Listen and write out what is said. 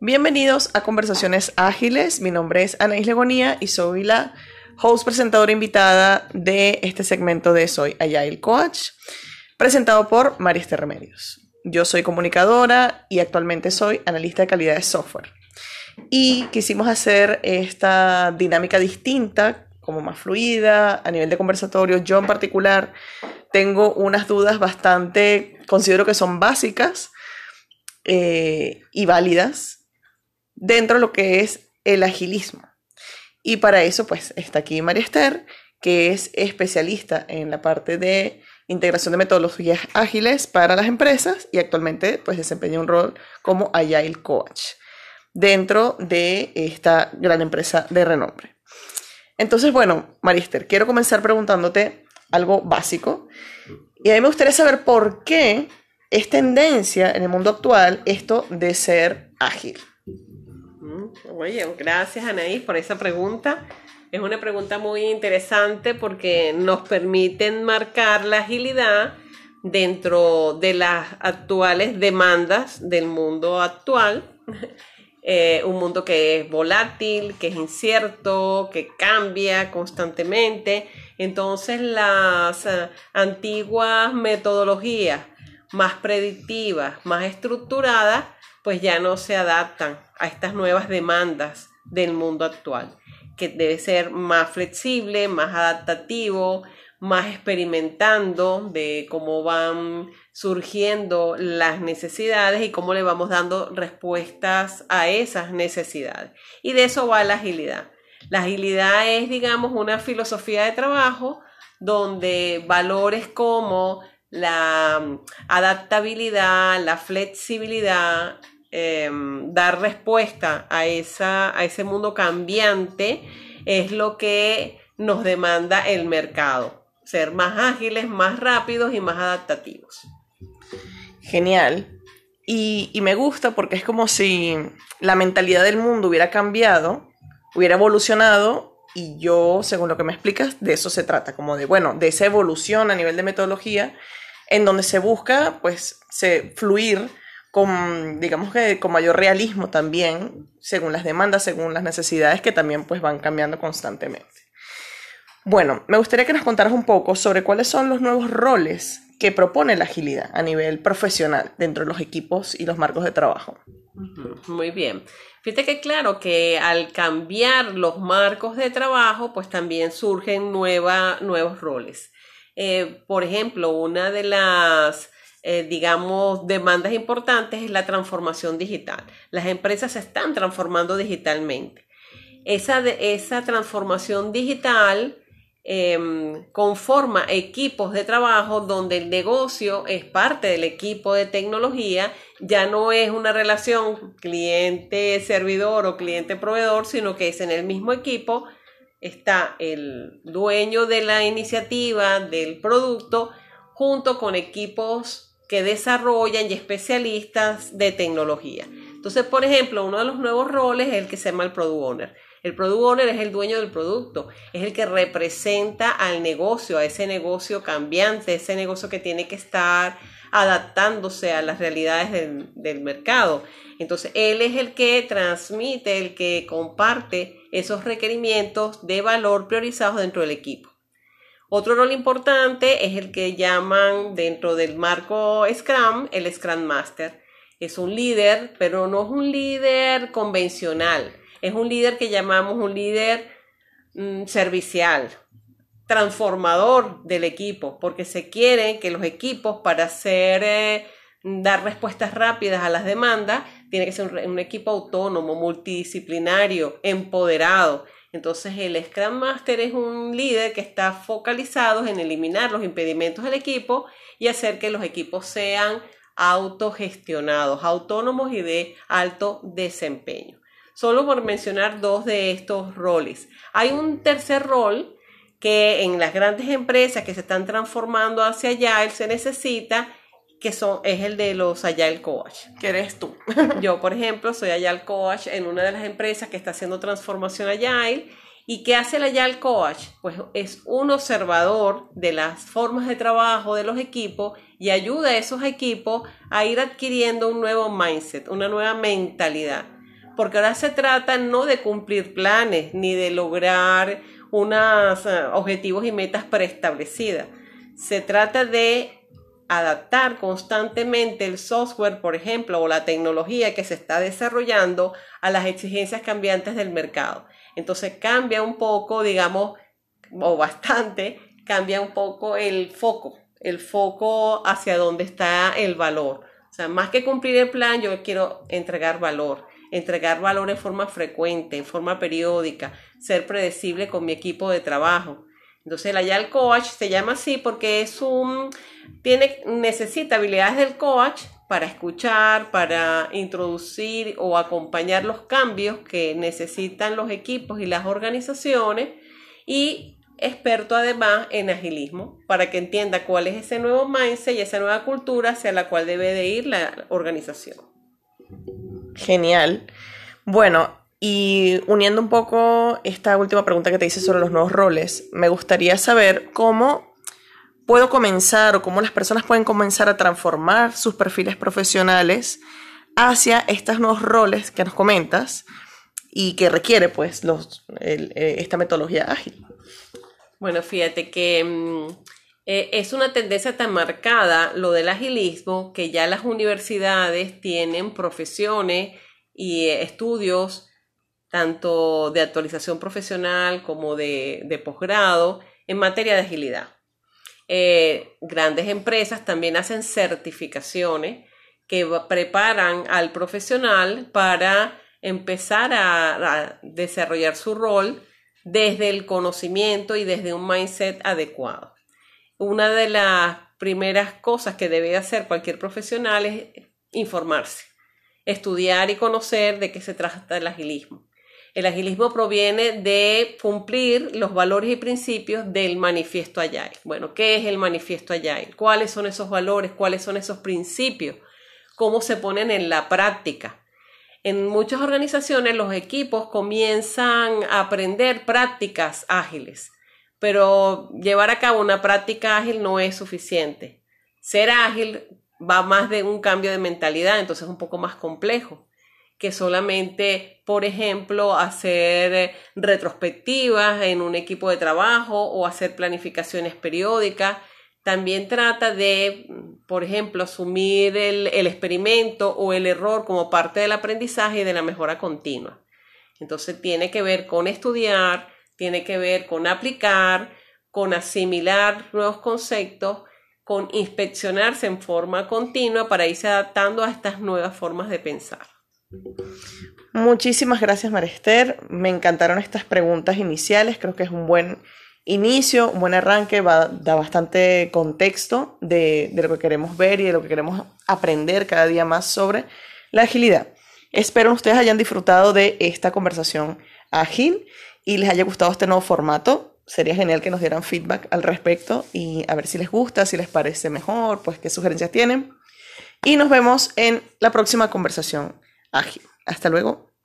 Bienvenidos a Conversaciones Ágiles. Mi nombre es Anaís Legonía y soy la host presentadora invitada de este segmento de Soy Agile Coach, presentado por María Remedios. Yo soy comunicadora y actualmente soy analista de calidad de software. Y quisimos hacer esta dinámica distinta, como más fluida, a nivel de conversatorio. Yo en particular tengo unas dudas bastante, considero que son básicas eh, y válidas dentro de lo que es el agilismo. Y para eso, pues, está aquí María Esther, que es especialista en la parte de integración de metodologías ágiles para las empresas y actualmente, pues, desempeña un rol como Agile Coach dentro de esta gran empresa de renombre. Entonces, bueno, Marister, quiero comenzar preguntándote algo básico. Y a mí me gustaría saber por qué es tendencia en el mundo actual esto de ser ágil. Oye, gracias Anaís por esa pregunta. Es una pregunta muy interesante porque nos permite marcar la agilidad dentro de las actuales demandas del mundo actual eh, un mundo que es volátil, que es incierto, que cambia constantemente. Entonces las eh, antiguas metodologías más predictivas, más estructuradas, pues ya no se adaptan a estas nuevas demandas del mundo actual, que debe ser más flexible, más adaptativo, más experimentando de cómo van surgiendo las necesidades y cómo le vamos dando respuestas a esas necesidades. Y de eso va la agilidad. La agilidad es, digamos, una filosofía de trabajo donde valores como la adaptabilidad, la flexibilidad, em, dar respuesta a, esa, a ese mundo cambiante es lo que nos demanda el mercado ser más ágiles, más rápidos y más adaptativos. Genial. Y, me gusta porque es como si la mentalidad del mundo hubiera cambiado, hubiera evolucionado y yo, según lo que me explicas, de eso se trata, como de, bueno, de esa evolución a nivel de metodología en donde se busca, pues, se, fluir con, digamos que con mayor realismo también, según las demandas, según las necesidades que también pues van cambiando constantemente. Bueno, me gustaría que nos contaras un poco sobre cuáles son los nuevos roles que propone la agilidad a nivel profesional dentro de los equipos y los marcos de trabajo. Muy bien. Fíjate que claro que al cambiar los marcos de trabajo, pues también surgen nuevos roles. Eh, por ejemplo, una de las, eh, digamos, demandas importantes es la transformación digital. Las empresas se están transformando digitalmente. Esa, esa transformación digital Em, conforma equipos de trabajo donde el negocio es parte del equipo de tecnología, ya no es una relación cliente-servidor o cliente-proveedor, sino que es en el mismo equipo, está el dueño de la iniciativa, del producto, junto con equipos que desarrollan y especialistas de tecnología. Entonces, por ejemplo, uno de los nuevos roles es el que se llama el Product Owner. El product owner es el dueño del producto, es el que representa al negocio, a ese negocio cambiante, ese negocio que tiene que estar adaptándose a las realidades del, mercado. Entonces, él es el que transmite, el que comparte esos requerimientos de valor priorizados dentro del equipo. Otro rol importante es el que llaman dentro del marco Scrum el Scrum Master. Es un líder, pero no es un líder convencional es un líder que llamamos un líder mm, servicial, transformador del equipo, porque se quiere que los equipos para hacer, eh, dar respuestas rápidas a las demandas, tiene que ser un, equipo autónomo, multidisciplinario, empoderado. Entonces el Scrum Master es un líder que está focalizado en eliminar los impedimentos del equipo y hacer que los equipos sean autogestionados, autónomos y de alto desempeño solo por mencionar dos de estos roles. Hay un tercer rol que en las grandes empresas que se están transformando hacia allá se necesita que son, es el de los Agile Coach. ¿Qué eres tú? Yo, por ejemplo, soy Agile Coach en una de las empresas que está haciendo transformación Agile. ¿Y qué hace el Agile Coach? Pues es un observador de las formas de trabajo de los equipos y ayuda a esos equipos a ir adquiriendo un nuevo mindset, una nueva mentalidad porque ahora se trata no de cumplir planes ni de lograr unos eh, objetivos y metas preestablecidas. Se trata de adaptar constantemente el software, por ejemplo, o la tecnología que se está desarrollando a las exigencias cambiantes del mercado. Entonces cambia un poco, digamos, o bastante, cambia un poco el foco, el foco hacia dónde está el valor. O sea, más que cumplir el plan, yo quiero entregar valor, entregar valor en forma frecuente, en forma periódica, ser predecible con mi equipo de trabajo. Entonces el Agile Coach se llama así porque es un, tiene, necesita habilidades del coach para escuchar, para introducir o acompañar los cambios que necesitan los equipos y las organizaciones y experto además en agilismo para que entienda cuál es ese nuevo mindset y esa nueva cultura hacia la cual debe de ir la organización. Genial. Bueno, y uniendo un poco esta última pregunta que te hice sobre los nuevos roles, me gustaría saber cómo puedo comenzar o cómo las personas pueden comenzar a transformar sus perfiles profesionales hacia estos nuevos roles que nos comentas y que requiere pues los, eh, esta metodología ágil. Bueno, fíjate que mm, eh, es una tendencia tan marcada lo del agilismo que ya las universidades tienen profesiones y eh, estudios tanto de actualización profesional como de, posgrado en materia de agilidad. Eh, grandes empresas también hacen certificaciones que preparan al profesional para empezar a, desarrollar su rol desde el conocimiento y desde un mindset adecuado. Una de las primeras cosas que debe hacer cualquier profesional es informarse, estudiar y conocer de qué se trata el agilismo. El agilismo proviene de cumplir los valores y principios del manifiesto Agile. Bueno, ¿qué es el manifiesto Agile? ¿Cuáles son esos valores? ¿Cuáles son esos principios? ¿Cómo se ponen en la práctica? En muchas organizaciones los equipos comienzan a aprender prácticas ágiles, pero llevar a cabo una práctica ágil no es suficiente. Ser ágil va más de un cambio de mentalidad, entonces es un poco más complejo que solamente, por ejemplo, hacer retrospectivas en un equipo de trabajo o hacer planificaciones periódicas. También trata de, por ejemplo, asumir el, experimento o el error como parte del aprendizaje y de la mejora continua. Entonces tiene que ver con estudiar, tiene que ver con aplicar, con asimilar nuevos conceptos, con inspeccionarse en forma continua para irse adaptando a estas nuevas formas de pensar. Muchísimas gracias, Marester. Me encantaron estas preguntas iniciales. Creo que es un buen inicio, un buen arranque, va, da bastante contexto de, lo que queremos ver y de lo que queremos aprender cada día más sobre la agilidad. Espero ustedes hayan disfrutado de esta conversación ágil y les haya gustado este nuevo formato. Sería genial que nos dieran feedback al respecto y a ver si les gusta, si les parece mejor, pues qué sugerencias tienen. Y nos vemos en la próxima conversación Hasta luego.